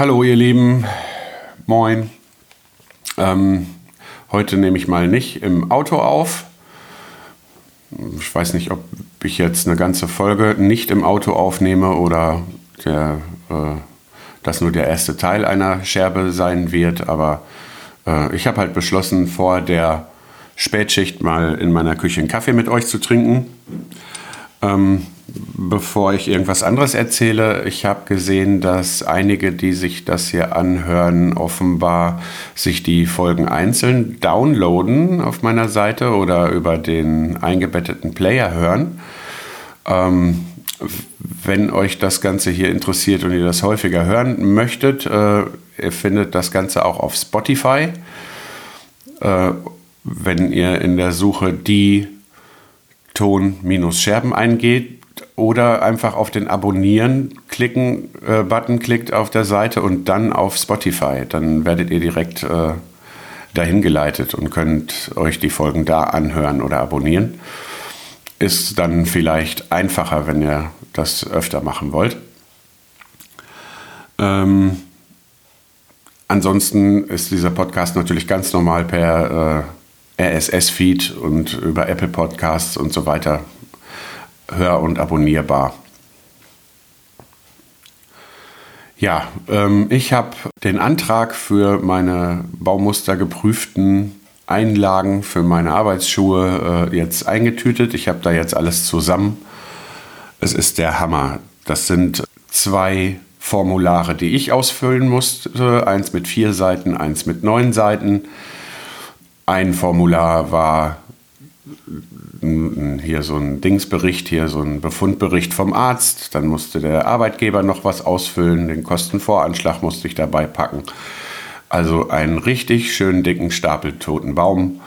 Hallo ihr Lieben, moin. Ähm, heute nehme ich mal nicht im Auto auf. Ich weiß nicht, ob ich jetzt eine ganze Folge nicht im Auto aufnehme oder der, äh, das nur der erste Teil einer Scherbe sein wird. Aber äh, ich habe halt beschlossen, vor der Spätschicht mal in meiner Küche einen Kaffee mit euch zu trinken. Ähm, bevor ich irgendwas anderes erzähle, ich habe gesehen, dass einige, die sich das hier anhören, offenbar sich die Folgen einzeln downloaden auf meiner Seite oder über den eingebetteten Player hören. Ähm, wenn euch das Ganze hier interessiert und ihr das häufiger hören möchtet, äh, ihr findet das Ganze auch auf Spotify. Äh, wenn ihr in der Suche die Ton-Scherben eingeht oder einfach auf den Abonnieren klicken äh, klickt auf der Seite und dann auf Spotify, dann werdet ihr direkt äh, dahin geleitet und könnt euch die Folgen da anhören oder abonnieren. Ist dann vielleicht einfacher, wenn ihr das öfter machen wollt. Ähm, ansonsten ist dieser Podcast natürlich ganz normal per äh, RSS-Feed und über Apple Podcasts und so weiter hör- und abonnierbar. Ja, ähm, ich habe den Antrag für meine baumustergeprüften Einlagen für meine Arbeitsschuhe äh, jetzt eingetütet. Ich habe da jetzt alles zusammen. Es ist der Hammer. Das sind zwei Formulare, die ich ausfüllen musste. Eins mit vier Seiten, eins mit neun Seiten. Ein Formular war hier so ein Dingsbericht, hier so ein Befundbericht vom Arzt. Dann musste der Arbeitgeber noch was ausfüllen. Den Kostenvoranschlag musste ich dabei packen. Also einen richtig schönen dicken Stapel toten Baum.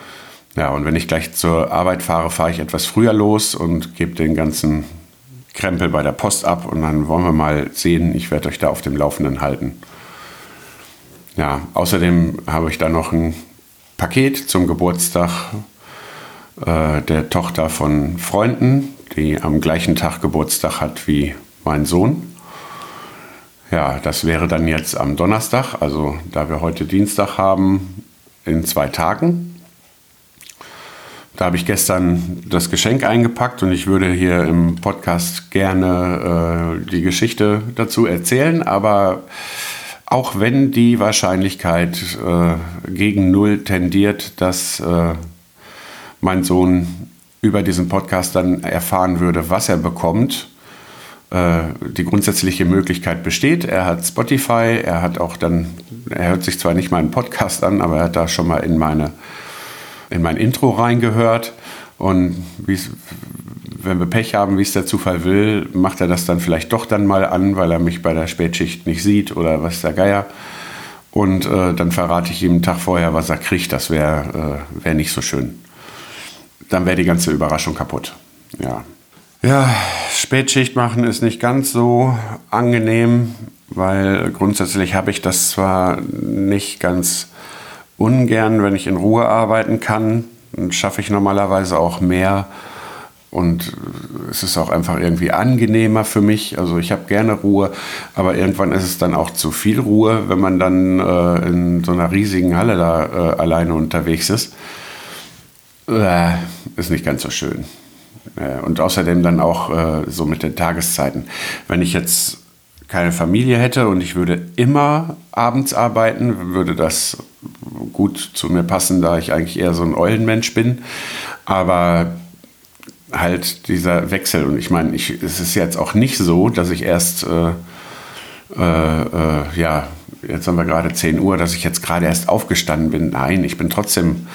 Ja, und wenn ich gleich zur Arbeit fahre, fahre ich etwas früher los und gebe den ganzen Krempel bei der Post ab und dann wollen wir mal sehen. Ich werde euch da auf dem Laufenden halten. Ja, außerdem habe ich da noch ein Paket zum Geburtstag äh, der Tochter von Freunden, die am gleichen Tag Geburtstag hat wie mein Sohn. Ja, das wäre dann jetzt am Donnerstag, also da wir heute Dienstag haben, in zwei Tagen. Da habe ich gestern das Geschenk eingepackt und ich würde hier im Podcast gerne äh, die Geschichte dazu erzählen, aber auch wenn die Wahrscheinlichkeit äh, gegen Null tendiert, dass äh, mein Sohn über diesen Podcast dann erfahren würde, was er bekommt, äh, die grundsätzliche Möglichkeit besteht. Er hat Spotify, er hat auch dann, er hört sich zwar nicht meinen Podcast an, aber er hat da schon mal in meine in mein Intro reingehört und wenn wir Pech haben, wie es der Zufall will, macht er das dann vielleicht doch dann mal an, weil er mich bei der Spätschicht nicht sieht oder was der Geier. Und äh, dann verrate ich ihm einen Tag vorher, was er kriegt. Das wäre äh, wär nicht so schön. Dann wäre die ganze Überraschung kaputt. Ja. Ja, Spätschicht machen ist nicht ganz so angenehm, weil grundsätzlich habe ich das zwar nicht ganz ungern, wenn ich in Ruhe arbeiten kann. Dann schaffe ich normalerweise auch mehr. Und es ist auch einfach irgendwie angenehmer für mich. Also ich habe gerne Ruhe, aber irgendwann ist es dann auch zu viel Ruhe, wenn man dann äh, in so einer riesigen Halle da äh, alleine unterwegs ist. Äh, ist nicht ganz so schön. Äh, und außerdem dann auch äh, so mit den Tageszeiten. Wenn ich jetzt keine Familie hätte und ich würde immer abends arbeiten, würde das gut zu mir passen, da ich eigentlich eher so ein Eulenmensch bin. Aber halt dieser Wechsel. Und ich meine, ich, es ist jetzt auch nicht so, dass ich erst, äh, äh, äh, ja, jetzt haben wir gerade 10 Uhr, dass ich jetzt gerade erst aufgestanden bin. Nein, ich bin trotzdem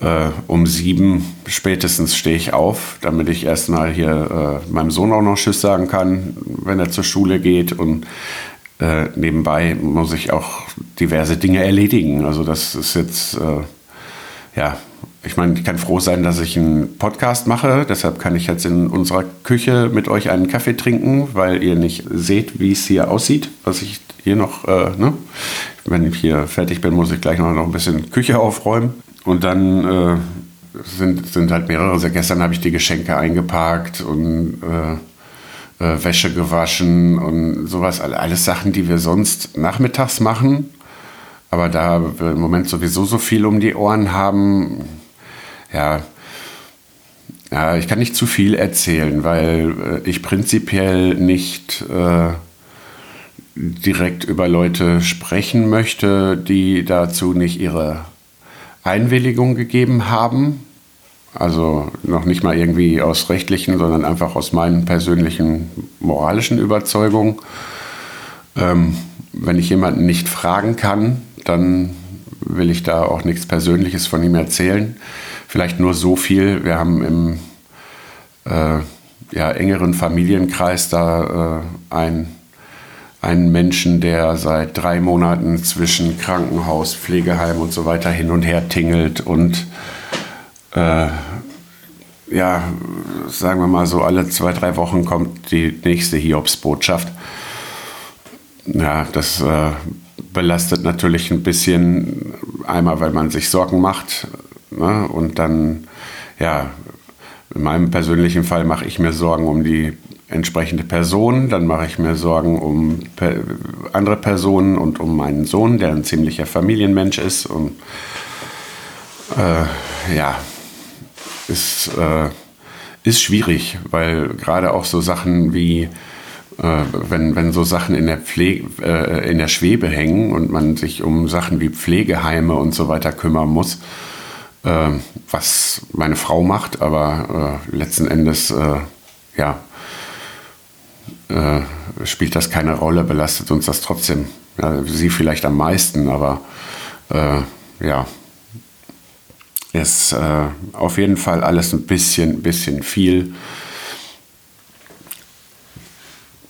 äh, um sieben spätestens stehe ich auf, damit ich erstmal hier äh, meinem Sohn auch noch Tschüss sagen kann, wenn er zur Schule geht. Und äh, nebenbei muss ich auch diverse Dinge erledigen. Also das ist jetzt, äh, ja, ich meine, ich kann froh sein, dass ich einen Podcast mache. Deshalb kann ich jetzt in unserer Küche mit euch einen Kaffee trinken, weil ihr nicht seht, wie es hier aussieht, was ich hier noch, äh, ne? wenn ich hier fertig bin, muss ich gleich noch, noch ein bisschen Küche aufräumen. Und dann äh, sind, sind halt mehrere. Also gestern habe ich die Geschenke eingepackt und äh, äh, Wäsche gewaschen und sowas. Alles Sachen, die wir sonst nachmittags machen. Aber da wir im Moment sowieso so viel um die Ohren haben, ja, ja, ich kann nicht zu viel erzählen, weil äh, ich prinzipiell nicht äh, direkt über Leute sprechen möchte, die dazu nicht ihre Einwilligung gegeben haben. Also noch nicht mal irgendwie aus rechtlichen, sondern einfach aus meinen persönlichen moralischen Überzeugungen. Ähm, wenn ich jemanden nicht fragen kann, dann will ich da auch nichts Persönliches von ihm erzählen. Vielleicht nur so viel. Wir haben im äh, ja, engeren Familienkreis da äh, ein einen Menschen, der seit drei Monaten zwischen Krankenhaus, Pflegeheim und so weiter hin und her tingelt und äh, ja, sagen wir mal so, alle zwei, drei Wochen kommt die nächste Hiobsbotschaft. Ja, das äh, belastet natürlich ein bisschen, einmal weil man sich Sorgen macht ne? und dann, ja, in meinem persönlichen Fall mache ich mir Sorgen um die entsprechende Person, dann mache ich mir Sorgen um andere Personen und um meinen Sohn, der ein ziemlicher Familienmensch ist. Und äh, ja, ist, äh, ist schwierig, weil gerade auch so Sachen wie, äh, wenn, wenn so Sachen in der, Pflege, äh, in der Schwebe hängen und man sich um Sachen wie Pflegeheime und so weiter kümmern muss, äh, was meine Frau macht, aber äh, letzten Endes, ja, äh, spielt das keine Rolle, belastet uns das trotzdem. Ja, sie vielleicht am meisten, aber äh, ja, ist äh, auf jeden Fall alles ein bisschen, bisschen viel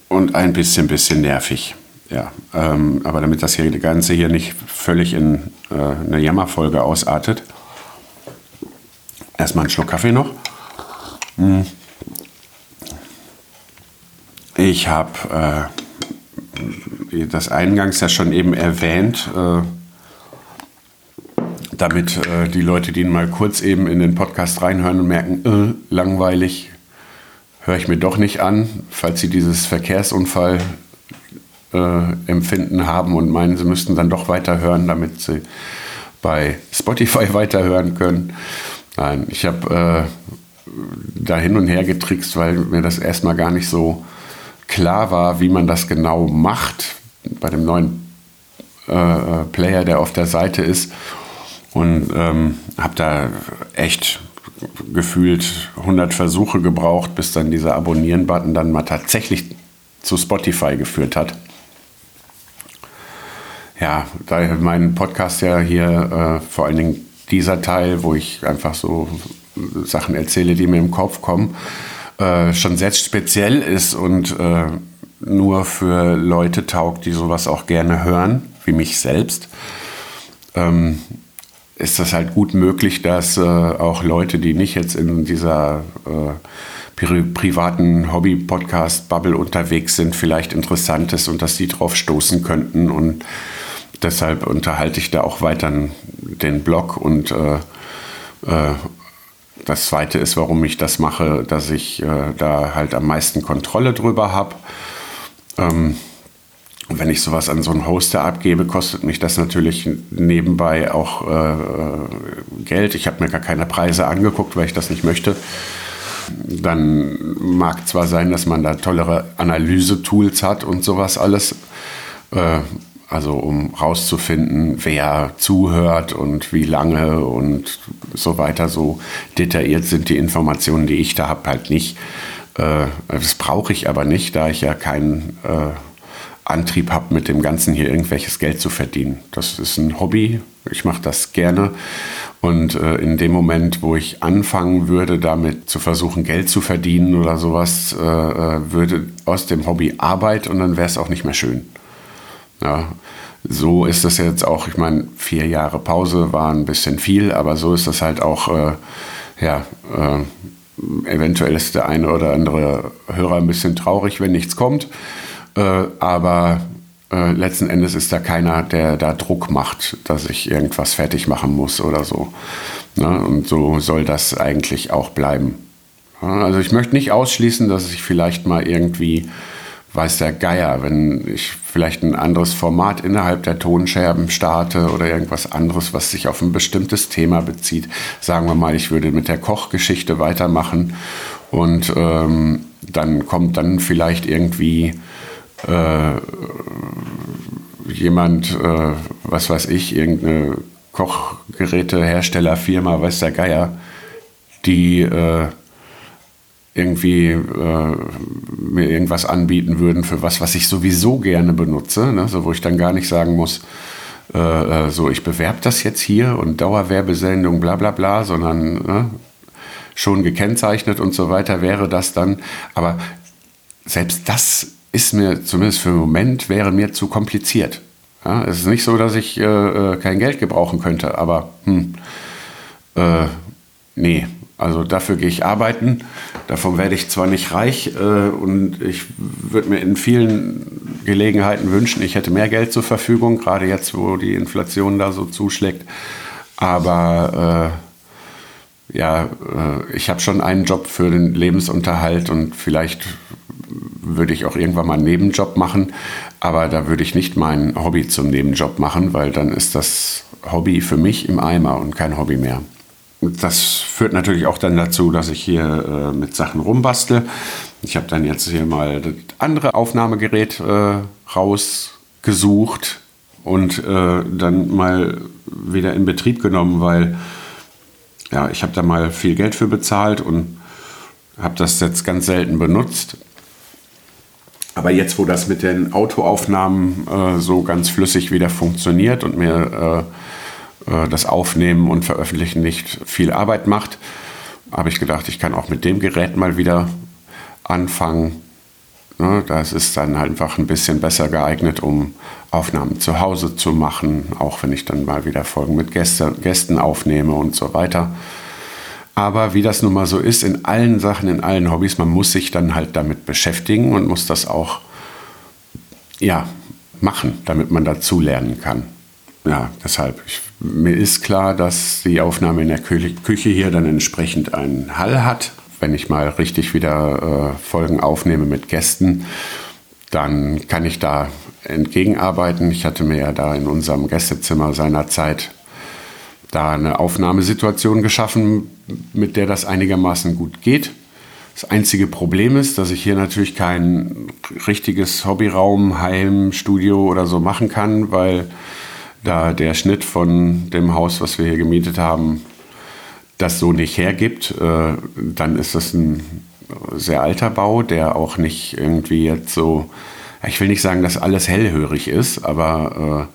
und ein bisschen, bisschen nervig. Ja, ähm, aber damit das hier, die Ganze hier nicht völlig in äh, eine Jammerfolge ausartet, erstmal einen Schluck Kaffee noch. Hm. Ich habe äh, das eingangs ja schon eben erwähnt, äh, damit äh, die Leute, die mal kurz eben in den Podcast reinhören und merken, äh, langweilig, höre ich mir doch nicht an, falls sie dieses Verkehrsunfall äh, empfinden haben und meinen, sie müssten dann doch weiterhören, damit sie bei Spotify weiterhören können. Nein, ich habe äh, da hin und her getrickst, weil mir das erstmal gar nicht so klar war, wie man das genau macht bei dem neuen äh, äh Player, der auf der Seite ist. Und ähm, habe da echt gefühlt 100 Versuche gebraucht, bis dann dieser Abonnieren-Button dann mal tatsächlich zu Spotify geführt hat. Ja, da mein Podcast ja hier äh, vor allen Dingen dieser Teil, wo ich einfach so Sachen erzähle, die mir im Kopf kommen, äh, schon sehr speziell ist und äh, nur für Leute taugt, die sowas auch gerne hören, wie mich selbst, ähm, ist das halt gut möglich, dass äh, auch Leute, die nicht jetzt in dieser äh, pri privaten Hobby-Podcast-Bubble unterwegs sind, vielleicht interessant ist und dass die drauf stoßen könnten. Und deshalb unterhalte ich da auch weiter den Blog und äh das Zweite ist, warum ich das mache, dass ich äh, da halt am meisten Kontrolle drüber habe. Ähm, wenn ich sowas an so einen Hoster abgebe, kostet mich das natürlich nebenbei auch äh, Geld. Ich habe mir gar keine Preise angeguckt, weil ich das nicht möchte. Dann mag zwar sein, dass man da tollere Analyse-Tools hat und sowas alles. Äh, also um rauszufinden, wer zuhört und wie lange und so weiter. So detailliert sind die Informationen, die ich da habe, halt nicht. Äh, das brauche ich aber nicht, da ich ja keinen äh, Antrieb habe, mit dem Ganzen hier irgendwelches Geld zu verdienen. Das ist ein Hobby, ich mache das gerne. Und äh, in dem Moment, wo ich anfangen würde, damit zu versuchen, Geld zu verdienen oder sowas, äh, äh würde aus dem Hobby Arbeit und dann wäre es auch nicht mehr schön. Ja, so ist das jetzt auch, ich meine, vier Jahre Pause war ein bisschen viel, aber so ist das halt auch, äh, ja, äh, eventuell ist der eine oder andere Hörer ein bisschen traurig, wenn nichts kommt, äh, aber äh, letzten Endes ist da keiner, der da Druck macht, dass ich irgendwas fertig machen muss oder so. Ne? Und so soll das eigentlich auch bleiben. Also ich möchte nicht ausschließen, dass ich vielleicht mal irgendwie weiß der Geier, wenn ich vielleicht ein anderes Format innerhalb der Tonscherben starte oder irgendwas anderes, was sich auf ein bestimmtes Thema bezieht. Sagen wir mal, ich würde mit der Kochgeschichte weitermachen und ähm, dann kommt dann vielleicht irgendwie äh, jemand, äh, was weiß ich, irgendeine Kochgeräteherstellerfirma, weiß der Geier, die äh, irgendwie äh, mir irgendwas anbieten würden für was, was ich sowieso gerne benutze, ne? so, wo ich dann gar nicht sagen muss, äh, äh so ich bewerbe das jetzt hier und Dauerwerbesendung, bla bla bla, sondern ne? schon gekennzeichnet und so weiter wäre das dann. Aber selbst das ist mir, zumindest für den Moment, wäre mir zu kompliziert. Ja, es ist nicht so, dass ich äh, äh kein Geld gebrauchen könnte, aber hm, äh, nee, also dafür gehe ich arbeiten. Davon werde ich zwar nicht reich äh, und ich würde mir in vielen Gelegenheiten wünschen, ich hätte mehr Geld zur Verfügung, gerade jetzt, wo die Inflation da so zuschlägt. Aber äh, ja, äh, ich habe schon einen Job für den Lebensunterhalt und vielleicht würde ich auch irgendwann mal einen Nebenjob machen. Aber da würde ich nicht mein Hobby zum Nebenjob machen, weil dann ist das Hobby für mich im Eimer und kein Hobby mehr das führt natürlich auch dann dazu, dass ich hier äh, mit Sachen rumbastle. Ich habe dann jetzt hier mal das andere Aufnahmegerät äh, rausgesucht und äh, dann mal wieder in Betrieb genommen, weil ja, ich habe da mal viel Geld für bezahlt und habe das jetzt ganz selten benutzt. Aber jetzt, wo das mit den Autoaufnahmen äh, so ganz flüssig wieder funktioniert und mir äh, das Aufnehmen und Veröffentlichen nicht viel Arbeit macht, habe ich gedacht, ich kann auch mit dem Gerät mal wieder anfangen. Ne, das ist dann einfach ein bisschen besser geeignet, um Aufnahmen zu Hause zu machen, auch wenn ich dann mal wieder Folgen mit Gästen aufnehme und so weiter. Aber wie das nun mal so ist, in allen Sachen, in allen Hobbys, man muss sich dann halt damit beschäftigen und muss das auch ja, machen, damit man dazu lernen kann ja, deshalb. Ich, mir ist klar, dass die Aufnahme in der Küche hier dann entsprechend einen Hall hat. Wenn ich mal richtig wieder äh, Folgen aufnehme mit Gästen, dann kann ich da entgegenarbeiten. Ich hatte mir ja da in unserem Gästezimmer seinerzeit da eine Aufnahmesituation geschaffen, mit der das einigermaßen gut geht. Das einzige Problem ist, dass ich hier natürlich kein richtiges Hobbyraum, Heim, Studio oder so machen kann, weil da der Schnitt von dem Haus, was wir hier gemietet haben, das so nicht hergibt, äh, dann ist das ein sehr alter Bau, der auch nicht irgendwie jetzt so, ich will nicht sagen, dass alles hellhörig ist, aber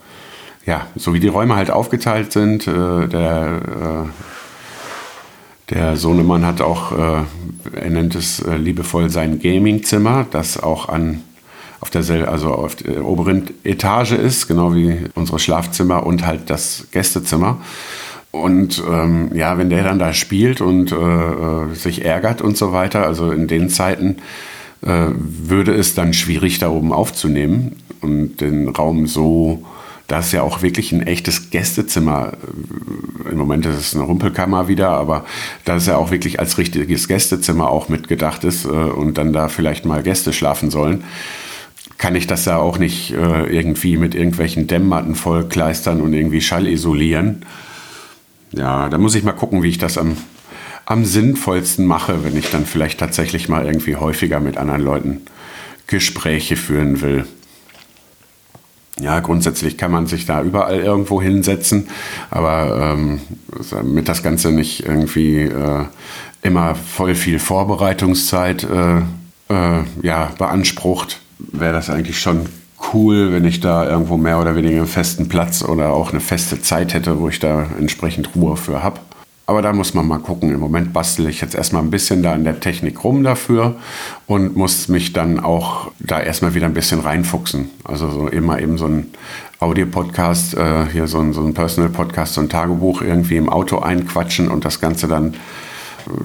äh, ja, so wie die Räume halt aufgeteilt sind, äh, der, äh, der Sohnemann hat auch, äh, er nennt es äh, liebevoll sein Gaming-Zimmer, das auch an auf der, also auf der oberen Etage ist, genau wie unsere Schlafzimmer und halt das Gästezimmer. Und ähm, ja, wenn der dann da spielt und äh, äh, sich ärgert und so weiter, also in den Zeiten äh, würde es dann schwierig da oben aufzunehmen und den Raum so, da ist ja auch wirklich ein echtes Gästezimmer. Im Moment ist es eine Rumpelkammer wieder, aber da ist ja auch wirklich als richtiges Gästezimmer auch mitgedacht ist äh, und dann da vielleicht mal Gäste schlafen sollen kann ich das ja auch nicht äh, irgendwie mit irgendwelchen Dämmmatten vollkleistern und irgendwie Schall isolieren. Ja, da muss ich mal gucken, wie ich das am, am sinnvollsten mache, wenn ich dann vielleicht tatsächlich mal irgendwie häufiger mit anderen Leuten Gespräche führen will. Ja, grundsätzlich kann man sich da überall irgendwo hinsetzen, aber ähm, damit das Ganze nicht irgendwie äh, immer voll viel Vorbereitungszeit äh, äh, ja, beansprucht, wäre das eigentlich schon cool, wenn ich da irgendwo mehr oder weniger einen festen Platz oder auch eine feste Zeit hätte, wo ich da entsprechend Ruhe für habe. Aber da muss man mal gucken. Im Moment bastel ich jetzt erstmal ein bisschen da in der Technik rum dafür und muss mich dann auch da erstmal wieder ein bisschen reinfuchsen. Also so immer eben so ein Audio-Podcast, äh, hier so ein, so ein Personal-Podcast, so ein Tagebuch irgendwie im Auto einquatschen und das Ganze dann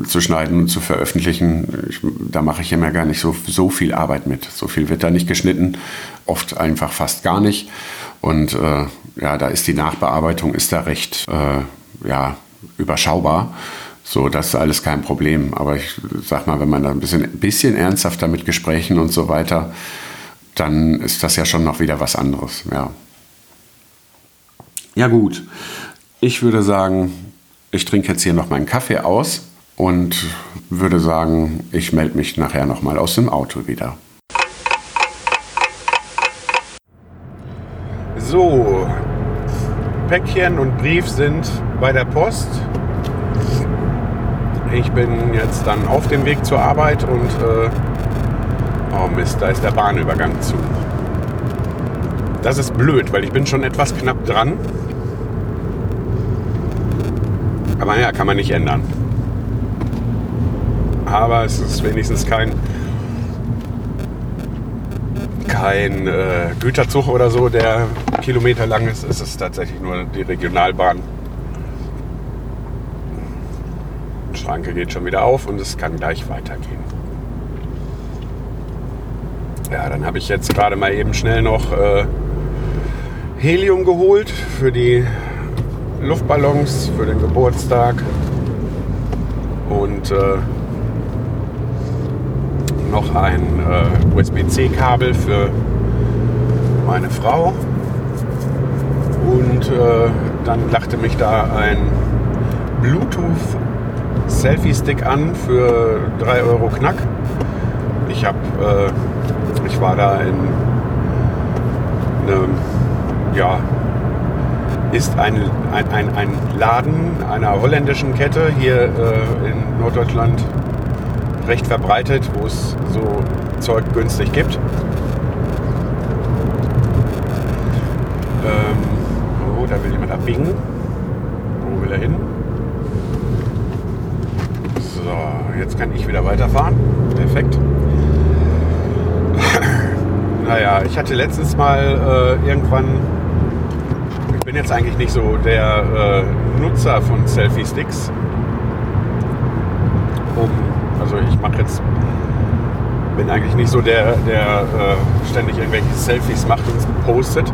zu schneiden und zu veröffentlichen. Ich, da mache ich immer gar nicht so, so viel Arbeit mit. So viel wird da nicht geschnitten, oft einfach fast gar nicht. Und äh, ja, da ist die Nachbearbeitung ist da recht, äh, ja, überschaubar. So, das ist alles kein Problem. Aber ich sag mal, wenn man da ein bisschen, bisschen ernsthafter mit Gesprächen und so weiter, dann ist das ja schon noch wieder was anderes. Ja, ja gut. Ich würde sagen, ich trinke jetzt hier noch meinen Kaffee aus und würde sagen, ich melde mich nachher nochmal aus dem Auto wieder. So, Päckchen und Brief sind bei der Post. Ich bin jetzt dann auf dem Weg zur Arbeit und äh, oh Mist, da ist der Bahnübergang zu. Das ist blöd, weil ich bin schon etwas knapp dran. Aber ja, kann man nicht ändern. Aber es ist wenigstens kein kein äh, Güterzug oder so, der Kilometer lang ist. Es ist tatsächlich nur die Regionalbahn. Die Schranke geht schon wieder auf und es kann gleich weitergehen. Ja, dann habe ich jetzt gerade mal eben schnell noch äh, Helium geholt für die Luftballons, für den Geburtstag. Und äh, noch ein äh, USB-C-Kabel für meine Frau. Und äh, dann lachte mich da ein Bluetooth Selfie-Stick an für 3 Euro Knack. Ich habe, äh, ich war da in einem, ja, ist ein, ein, ein, ein Laden einer holländischen Kette hier äh, in Norddeutschland recht verbreitet, wo es so Zeug günstig gibt. Ähm, oh, da will jemand abbiegen. Wo will er hin? So, jetzt kann ich wieder weiterfahren. Perfekt. naja, ich hatte letztens mal äh, irgendwann, ich bin jetzt eigentlich nicht so der äh, Nutzer von Selfie-Sticks, um also ich mache jetzt, bin eigentlich nicht so der, der äh, ständig irgendwelche Selfies macht und postet.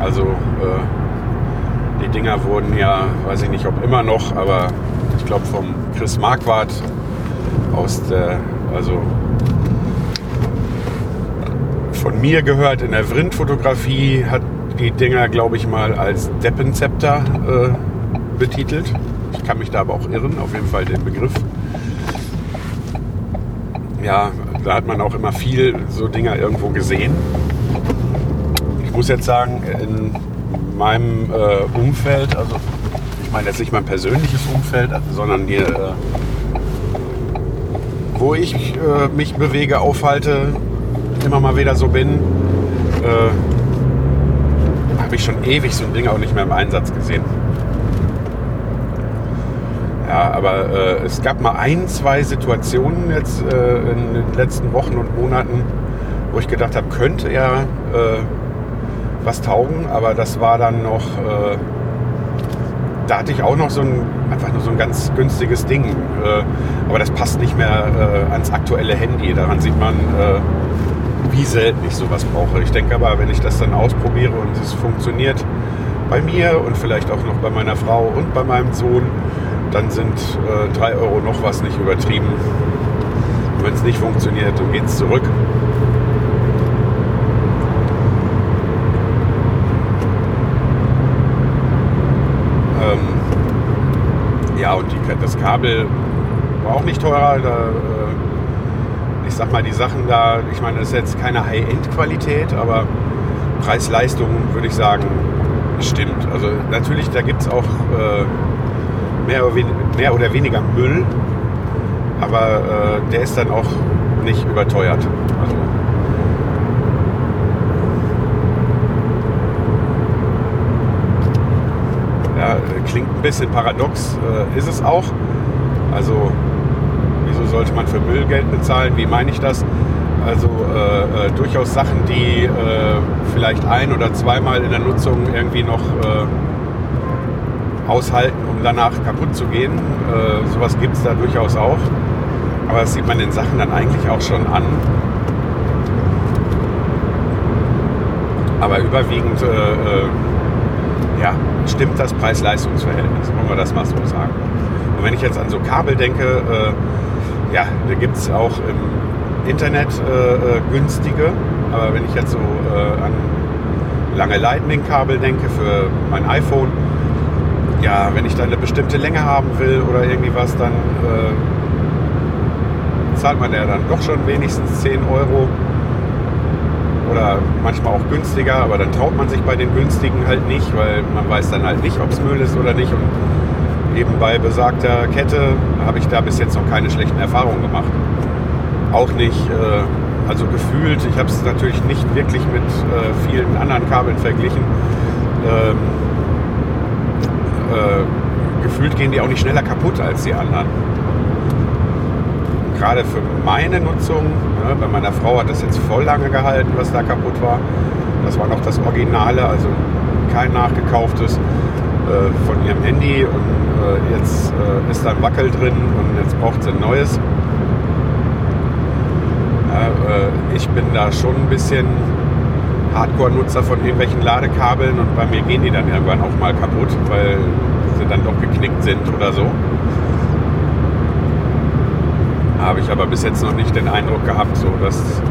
Also äh, die Dinger wurden ja, weiß ich nicht ob immer noch, aber ich glaube vom Chris Marquardt aus der, also von mir gehört in der Vrind-Fotografie hat die Dinger, glaube ich, mal als Deppenzepter äh, betitelt. Ich kann mich da aber auch irren, auf jeden Fall den Begriff ja, da hat man auch immer viel so Dinger irgendwo gesehen. Ich muss jetzt sagen, in meinem äh, Umfeld, also ich meine jetzt nicht mein persönliches Umfeld, sondern hier, äh, wo ich äh, mich bewege, aufhalte, immer mal wieder so bin, äh, habe ich schon ewig so ein Ding auch nicht mehr im Einsatz gesehen. Ja, aber äh, es gab mal ein, zwei Situationen jetzt äh, in den letzten Wochen und Monaten, wo ich gedacht habe, könnte ja äh, was taugen, aber das war dann noch, äh, da hatte ich auch noch so ein, einfach nur so ein ganz günstiges Ding. Äh, aber das passt nicht mehr äh, ans aktuelle Handy. Daran sieht man, wie selten ich sowas brauche. Ich denke aber, wenn ich das dann ausprobiere und es funktioniert bei mir und vielleicht auch noch bei meiner Frau und bei meinem Sohn, dann sind äh, 3 Euro noch was nicht übertrieben. Wenn es nicht funktioniert, dann geht es zurück. Ähm, ja, und die, das Kabel war auch nicht teurer. Da, äh, ich sag mal, die Sachen da, ich meine, das ist jetzt keine High-End-Qualität, aber Preis-Leistung würde ich sagen, stimmt. Also natürlich, da gibt es auch äh, mehr, oder mehr oder weniger Müll, aber äh, der ist dann auch nicht überteuert. Also, ja, klingt ein bisschen paradox, äh, ist es auch. Also, wieso sollte man für Müll Geld bezahlen? Wie meine ich das? Also äh, äh, durchaus Sachen, die äh, vielleicht ein oder zweimal in der Nutzung irgendwie noch äh, aushalten, um danach kaputt zu gehen. Äh, sowas gibt es da durchaus auch. Aber das sieht man den Sachen dann eigentlich auch schon an. Aber überwiegend äh, ja, stimmt das Preis-Leistungs-Verhältnis, wollen wir das mal so sagen. Und wenn ich jetzt an so Kabel denke, ja, da gibt es auch im Internet äh, äh, günstige. Aber wenn ich jetzt so äh, an lange Lightning-Kabel denke für mein iPhone, ja, wenn ich da eine bestimmte Länge haben will oder irgendwie was, dann äh, zahlt man ja dann doch schon wenigstens 10 Euro oder manchmal auch günstiger, aber dann traut man sich bei den günstigen halt nicht, weil man weiß dann halt nicht, ob es Müll ist oder nicht. Und eben bei besagter Kette habe ich da bis jetzt noch keine schlechten Erfahrungen gemacht. Auch nicht, äh, also gefühlt, ich habe es natürlich nicht wirklich mit äh, vielen anderen Kabeln verglichen. Ähm, äh, gefühlt gehen die auch nicht schneller kaputt als die anderen. Gerade für meine Nutzung, ne, bei meiner Frau hat das jetzt voll lange gehalten, was da kaputt war. Das war noch das Originale, also kein nachgekauftes äh, von ihrem Handy und äh, jetzt äh, ist da ein Wackel drin und jetzt braucht sie ein neues. Äh, ich bin da schon ein bisschen Hardcore-Nutzer von irgendwelchen Ladekabeln und bei mir gehen die dann irgendwann auch mal kaputt, weil sie dann doch geknickt sind oder so. Habe ich aber bis jetzt noch nicht den Eindruck gehabt, so dass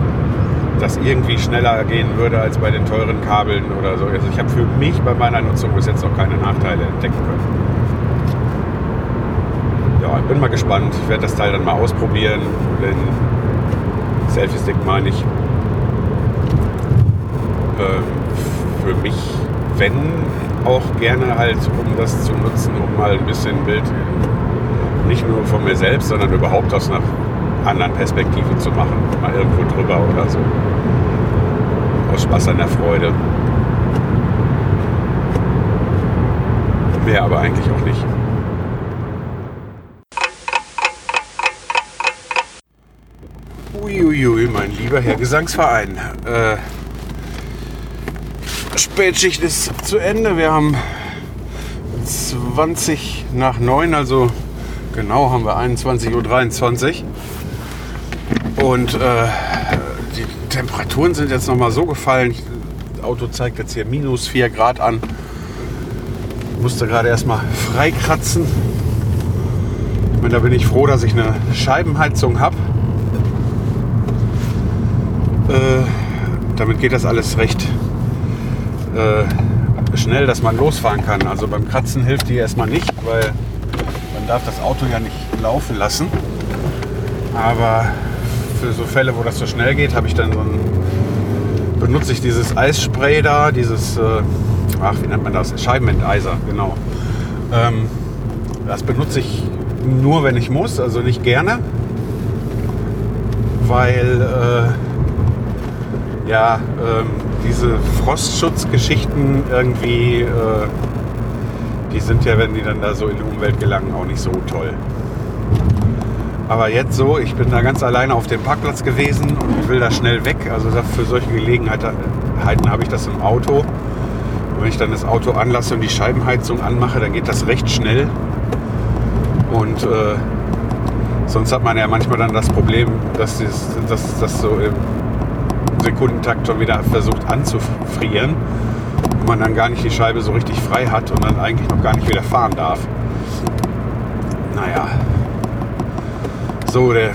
das irgendwie schneller gehen würde als bei den teuren Kabeln oder so. Also ich habe für mich bei meiner Nutzung bis jetzt noch keine Nachteile entdecken können. Ja, ich bin mal gespannt. Ich werde das Teil dann mal ausprobieren. Den Selfie-Stick meine ich. Ähm, für mich, wenn auch gerne halt, um das zu nutzen, um mal ein bisschen Bild nicht nur von mir selbst, sondern überhaupt aus einer anderen Perspektive zu machen. Mal irgendwo drüber oder so. Aus Spaß an der Freude. Mehr aber eigentlich auch nicht. Mein lieber Herr Gesangsverein. Äh, Spätschicht ist zu Ende. Wir haben 20 nach 9, also genau haben wir 21.23 Uhr. Und äh, die Temperaturen sind jetzt noch mal so gefallen. Das Auto zeigt jetzt hier minus 4 Grad an. Ich musste gerade erstmal freikratzen. Und da bin ich froh, dass ich eine Scheibenheizung habe. Äh, damit geht das alles recht äh, schnell, dass man losfahren kann. Also beim Kratzen hilft die erstmal nicht, weil man darf das Auto ja nicht laufen lassen. Aber für so Fälle, wo das so schnell geht, habe ich dann so ein, benutze ich dieses Eisspray da, dieses, äh, ach, wie nennt man das? Scheibenenteiser, genau. Ähm, das benutze ich nur, wenn ich muss, also nicht gerne, weil äh, ja, ähm, diese Frostschutzgeschichten irgendwie, äh, die sind ja, wenn die dann da so in die Umwelt gelangen, auch nicht so toll. Aber jetzt so, ich bin da ganz alleine auf dem Parkplatz gewesen und ich will da schnell weg. Also für solche Gelegenheiten habe ich das im Auto. Und wenn ich dann das Auto anlasse und die Scheibenheizung anmache, dann geht das recht schnell. Und äh, sonst hat man ja manchmal dann das Problem, dass das, so im Sekundentakt schon wieder versucht anzufrieren und man dann gar nicht die Scheibe so richtig frei hat und dann eigentlich noch gar nicht wieder fahren darf. Naja. So, der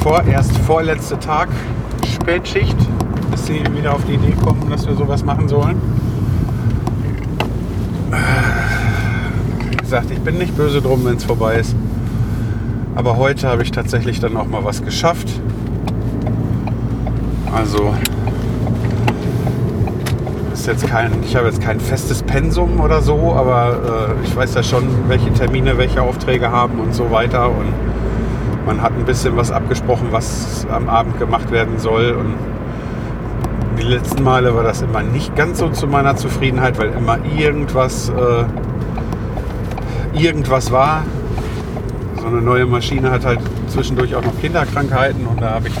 vorerst vorletzte Tag Spätschicht, bis sie wieder auf die Idee kommen, dass wir sowas machen sollen. Wie gesagt, ich bin nicht böse drum, wenn es vorbei ist. Aber heute habe ich tatsächlich dann auch mal was geschafft. Also ist jetzt kein, ich habe jetzt kein festes Pensum oder so, aber äh, ich weiß ja schon, welche Termine, welche Aufträge haben und so weiter. Und man hat ein bisschen was abgesprochen, was am Abend gemacht werden soll. Und die letzten Male war das immer nicht ganz so zu meiner Zufriedenheit, weil immer irgendwas äh, irgendwas war. So eine neue Maschine hat halt zwischendurch auch noch Kinderkrankheiten und da habe ich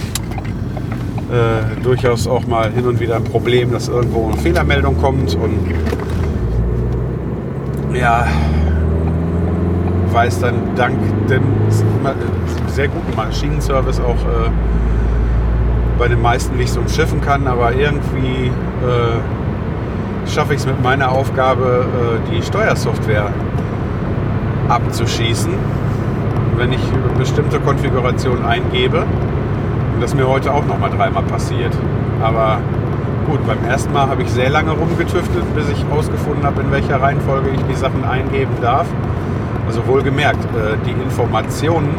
äh, durchaus auch mal hin und wieder ein Problem, dass irgendwo eine Fehlermeldung kommt und ja, weiß dann dank dem sehr guten Maschinenservice auch äh, bei den meisten, ich es umschiffen kann, aber irgendwie äh, schaffe ich es mit meiner Aufgabe, äh, die Steuersoftware abzuschießen, wenn ich bestimmte Konfigurationen eingebe. Und das ist mir heute auch noch mal dreimal passiert. Aber gut, beim ersten Mal habe ich sehr lange rumgetüftelt, bis ich herausgefunden habe, in welcher Reihenfolge ich die Sachen eingeben darf. Also wohlgemerkt, äh, die Informationen,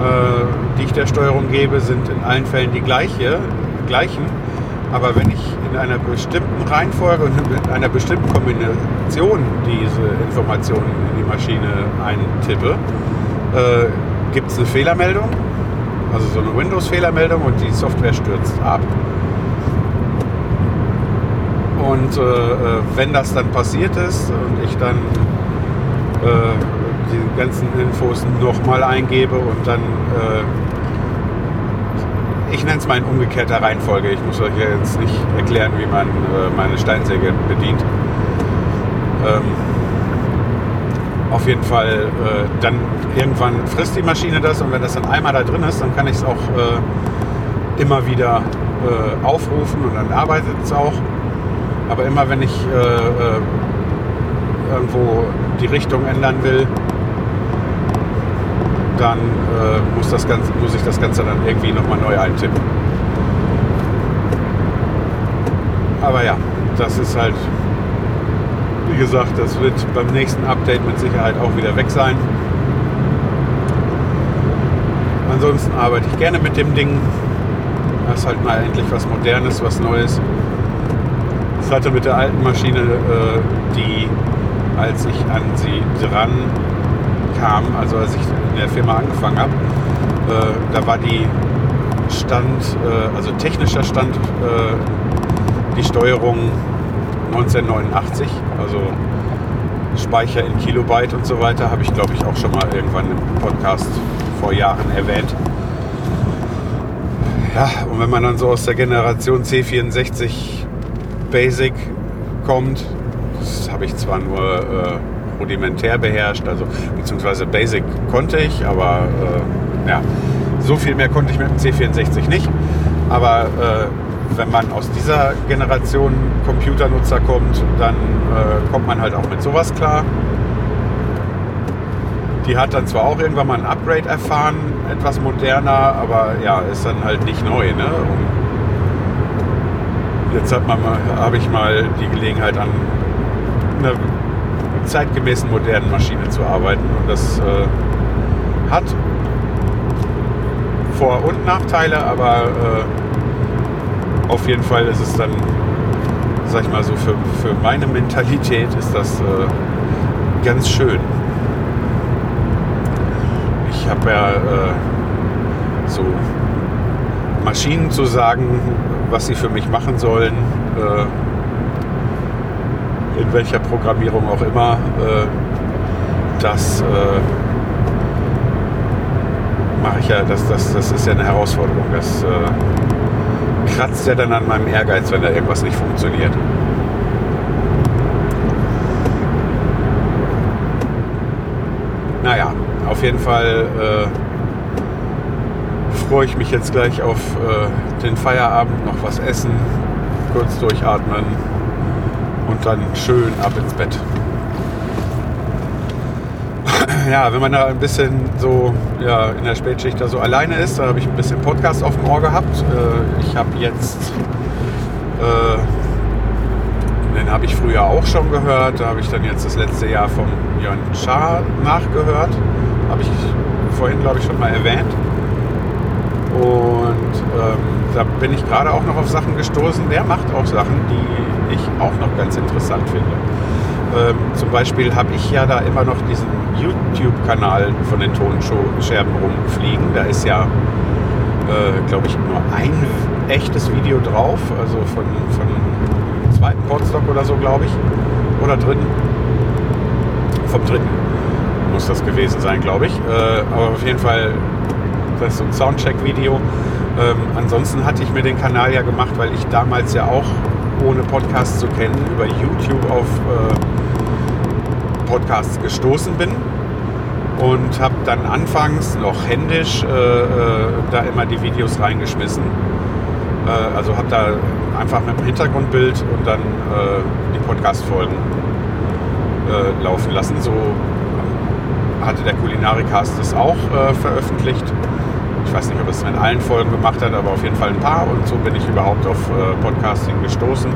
äh, die ich der Steuerung gebe, sind in allen Fällen die gleiche, gleichen. Aber wenn ich in einer bestimmten Reihenfolge und in einer bestimmten Kombination diese Informationen in die Maschine eintippe, äh, gibt es eine Fehlermeldung, also so eine Windows-Fehlermeldung und die Software stürzt ab. Und äh, äh wenn das dann passiert ist und ich dann äh, die ganzen Infos nochmal eingebe und dann, äh, ich nenne es mal in umgekehrter Reihenfolge. Ich muss euch jetzt nicht erklären, wie man äh, meine Steinsäge bedient. Ähm, auf jeden Fall, äh, dann irgendwann frisst die Maschine das und wenn das dann einmal da drin ist, dann kann ich es auch äh, immer wieder äh, aufrufen und dann arbeitet es auch. Aber immer wenn ich äh, irgendwo die Richtung ändern will, dann äh, muss, das Ganze, muss ich das Ganze dann irgendwie nochmal neu eintippen. Aber ja, das ist halt, wie gesagt, das wird beim nächsten Update mit Sicherheit auch wieder weg sein. Ansonsten arbeite ich gerne mit dem Ding. Das ist halt mal endlich was Modernes, was Neues. Ich hatte mit der alten Maschine, äh, die als ich an sie dran kam, also als ich in der Firma angefangen habe, äh, da war die Stand, äh, also technischer Stand, die Steuerung 1989, also Speicher in Kilobyte und so weiter, habe ich glaube ich auch schon mal irgendwann im Podcast vor Jahren erwähnt. Ja, und wenn man dann so aus der Generation C64 Basic kommt, das habe ich zwar nur äh, rudimentär beherrscht, also beziehungsweise Basic konnte ich, aber äh, ja, so viel mehr konnte ich mit dem C64 nicht. Aber äh, wenn man aus dieser Generation Computernutzer kommt, dann äh, kommt man halt auch mit sowas klar. Die hat dann zwar auch irgendwann mal ein Upgrade erfahren, etwas moderner, aber ja, ist dann halt nicht neu. Ne? jetzt habe ich mal die Gelegenheit an einer zeitgemäßen modernen Maschine zu arbeiten. Und das äh, hat Vor- und Nachteile, aber äh, auf jeden Fall ist es dann, sag ich mal so, für, für meine Mentalität ist das äh, ganz schön. Ich habe ja äh, so Maschinen zu sagen, was sie für mich machen sollen. Äh, in welcher Programmierung auch immer, äh, das äh, mache ich ja, das, das, das ist ja eine Herausforderung. Das äh, kratzt ja dann an meinem Ehrgeiz, wenn da irgendwas nicht funktioniert. Naja, auf jeden Fall äh, freue ich mich jetzt gleich auf äh, den Feierabend, noch was essen, kurz durchatmen und dann schön ab ins Bett. Ja, wenn man da ein bisschen so ja, in der Spätschicht da so alleine ist, da habe ich ein bisschen Podcast auf dem Ohr gehabt. Äh, ich habe jetzt, äh, den habe ich früher auch schon gehört, da habe ich dann jetzt das letzte Jahr vom Jörn Schaar nachgehört. Habe ich vorhin, glaube ich, schon mal erwähnt. Und ähm, da bin ich gerade auch noch auf Sachen gestoßen. Der macht auch Sachen, die ich auch noch ganz interessant finde. Ähm, zum Beispiel habe ich ja da immer noch diesen YouTube-Kanal von den Tonscherben rumfliegen. Da ist ja, äh, glaube ich, nur ein echtes Video drauf, also von, von zweiten Podstock oder so, glaube ich, oder dritten. vom dritten muss das gewesen sein, glaube ich. Äh, aber auf jeden Fall, das ist so ein Soundcheck-Video. Ähm, ansonsten hatte ich mir den Kanal ja gemacht, weil ich damals ja auch ohne Podcast zu kennen über YouTube auf äh, Podcasts gestoßen bin und habe dann anfangs noch händisch äh, äh, da immer die Videos reingeschmissen. Äh, also habe da einfach mit dem Hintergrundbild und dann äh, die Podcast-Folgen äh, laufen lassen. So hatte der Kulinarikast das auch veröffentlicht. Ich weiß nicht, ob es in allen Folgen gemacht hat, aber auf jeden Fall ein paar. Und so bin ich überhaupt auf Podcasting gestoßen.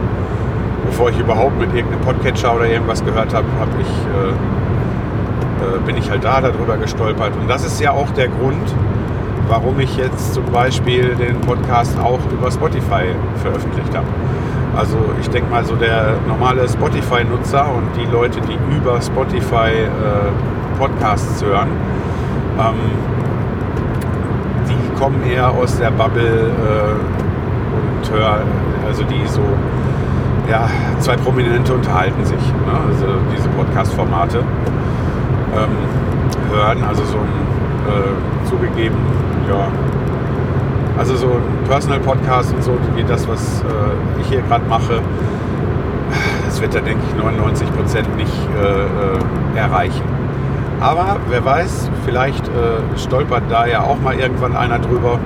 Bevor ich überhaupt mit irgendeinem Podcatcher oder irgendwas gehört habe, habe ich äh, bin ich halt da darüber gestolpert. Und das ist ja auch der Grund, warum ich jetzt zum Beispiel den Podcast auch über Spotify veröffentlicht habe. Also ich denke mal so der normale Spotify-Nutzer und die Leute, die über Spotify äh, Podcasts hören, ähm, die kommen eher aus der Bubble äh, und hören, also die so, ja, zwei Prominente unterhalten sich, ne? also diese Podcast-Formate ähm, hören. Also so ein äh, zugegeben, ja, also so ein Personal Podcast und so, wie das, was äh, ich hier gerade mache, das wird da, denke ich, 99 Prozent nicht äh, äh, erreichen. Aber wer weiß, vielleicht äh, stolpert da ja auch mal irgendwann einer drüber.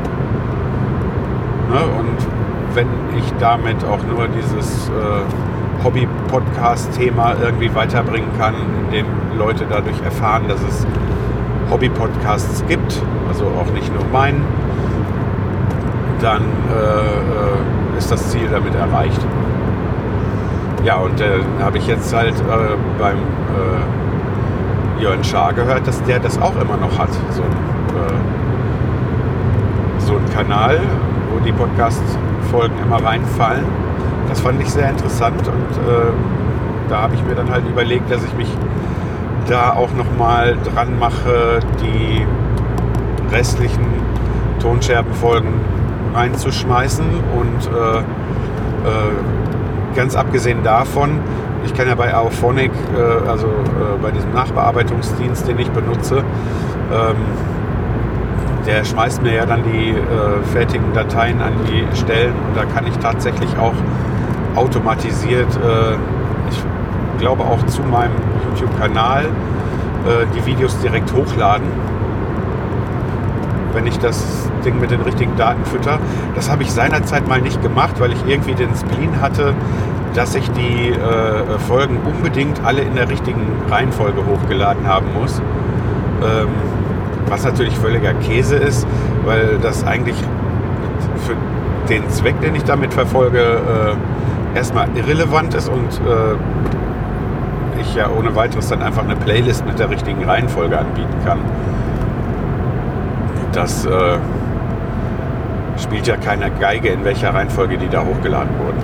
Ne? Und wenn ich damit auch nur dieses äh, Hobby-Podcast-Thema irgendwie weiterbringen kann, indem Leute dadurch erfahren, dass es Hobby-Podcasts gibt, also auch nicht nur meinen, dann äh, ist das Ziel damit erreicht. Ja, und äh, habe ich jetzt halt äh, beim äh, Jörn Schaar gehört, dass der das auch immer noch hat. So äh, so ein Kanal, wo die Podcast-Folgen immer reinfallen. Das fand ich sehr interessant und äh, da habe ich mir dann halt überlegt, dass ich mich da auch noch mal dran mache, die restlichen Tonscherbenfolgen reinzuschmeißen und äh, äh, ganz abgesehen davon, ich kann ja bei Auphonic, äh, also äh, bei diesem Nachbearbeitungsdienst, den ich benutze, ähm, der schmeißt mir ja dann die äh, fertigen Dateien an die Stellen und da kann ich tatsächlich auch automatisiert, äh, ich glaube auch zu meinem YouTube-Kanal äh, die Videos direkt hochladen, wenn ich das Ding mit den richtigen Daten fütter. Das habe ich seinerzeit mal nicht gemacht, weil ich irgendwie den Spleen hatte, dass ich die äh, Folgen unbedingt alle in der richtigen Reihenfolge hochgeladen haben muss. Ähm, was natürlich völliger Käse ist, weil das eigentlich für den Zweck, den ich damit verfolge, äh, erstmal irrelevant ist und äh, ich ja ohne weiteres dann einfach eine Playlist mit der richtigen Reihenfolge anbieten kann. Das äh, spielt ja keine Geige, in welcher Reihenfolge die da hochgeladen wurden.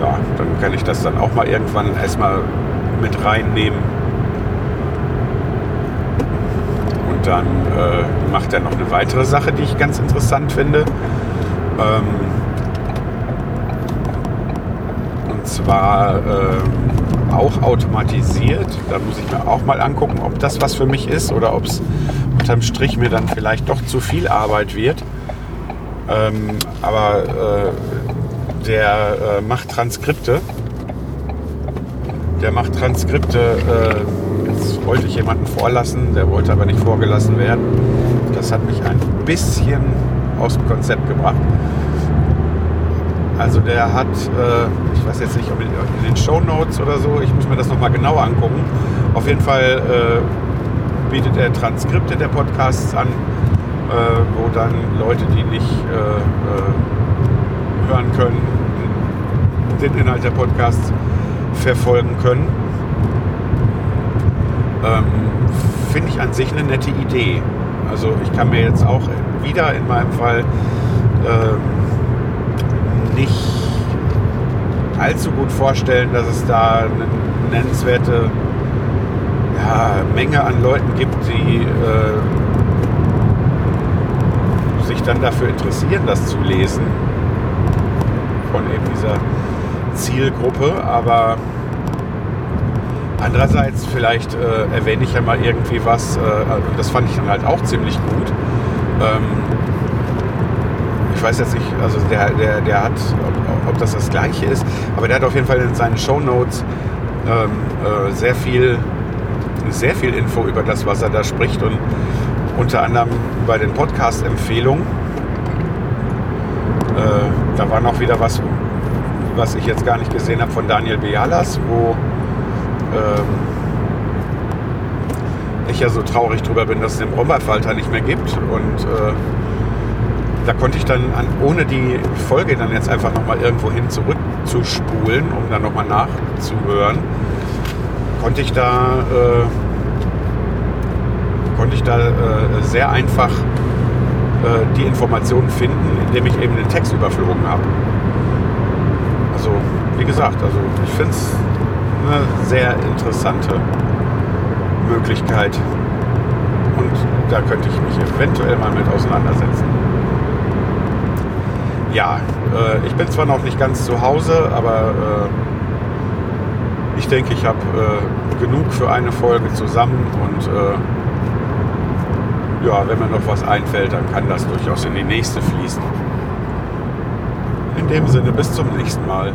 Ja, dann kann ich das dann auch mal irgendwann erstmal mit reinnehmen. Und dann äh, macht er noch eine weitere Sache, die ich ganz interessant finde. Ähm, und zwar ähm, auch automatisiert. Da muss ich mir auch mal angucken, ob das was für mich ist oder ob es unterm Strich mir dann vielleicht doch zu viel Arbeit wird. Ähm, aber äh, der äh, macht Transkripte. Der macht Transkripte. Wollte ich jemanden vorlassen, der wollte aber nicht vorgelassen werden. Das hat mich ein bisschen aus dem Konzept gebracht. Also der hat, äh, ich weiß jetzt nicht, ob in, in den Show Notes oder so, ich muss mir das nochmal genauer angucken. Auf jeden Fall äh, bietet er Transkripte der Podcasts an, äh, wo dann Leute, die nicht äh, äh, hören können, den Inhalt der Podcasts verfolgen können. Ähm, Finde ich an sich eine nette Idee. Also ich kann mir jetzt auch wieder in meinem Fall ähm, nicht allzu gut vorstellen, dass es da eine nennenswerte ja, Menge an Leuten gibt, die äh, sich dann dafür interessieren, das zu lesen. Von eben dieser Zielgruppe. Aber Andererseits, vielleicht äh, erwähne ich ja mal irgendwie was, äh, das fand ich dann halt auch ziemlich gut. Ähm, ich weiß jetzt nicht, also der, der, der hat, ob, ob das das gleiche ist, aber der hat auf jeden Fall in seinen Show Notes ähm, äh, sehr viel, sehr viel Info über das, was er da spricht und unter anderem bei den Podcast-Empfehlungen. Äh, da war noch wieder was, was ich jetzt gar nicht gesehen habe von Daniel Bialas, wo ähm, ich ja so traurig drüber bin, dass es den Brombeerfalter nicht mehr gibt. Und äh, da konnte ich dann an, ohne die Folge dann jetzt einfach nochmal irgendwo hin zurückzuspulen, um dann nochmal nachzuhören, konnte ich da, äh, konnte ich da äh, sehr einfach äh, die Informationen finden, indem ich eben den Text überflogen habe. Also, wie gesagt, also ich finde es eine sehr interessante Möglichkeit. Und da könnte ich mich eventuell mal mit auseinandersetzen. Ja, äh, ich bin zwar noch nicht ganz zu Hause, aber äh, ich denke, ich habe äh, genug für eine Folge zusammen und äh, ja, wenn mir noch was einfällt, dann kann das durchaus in die nächste fließen. In dem Sinne, bis zum nächsten Mal.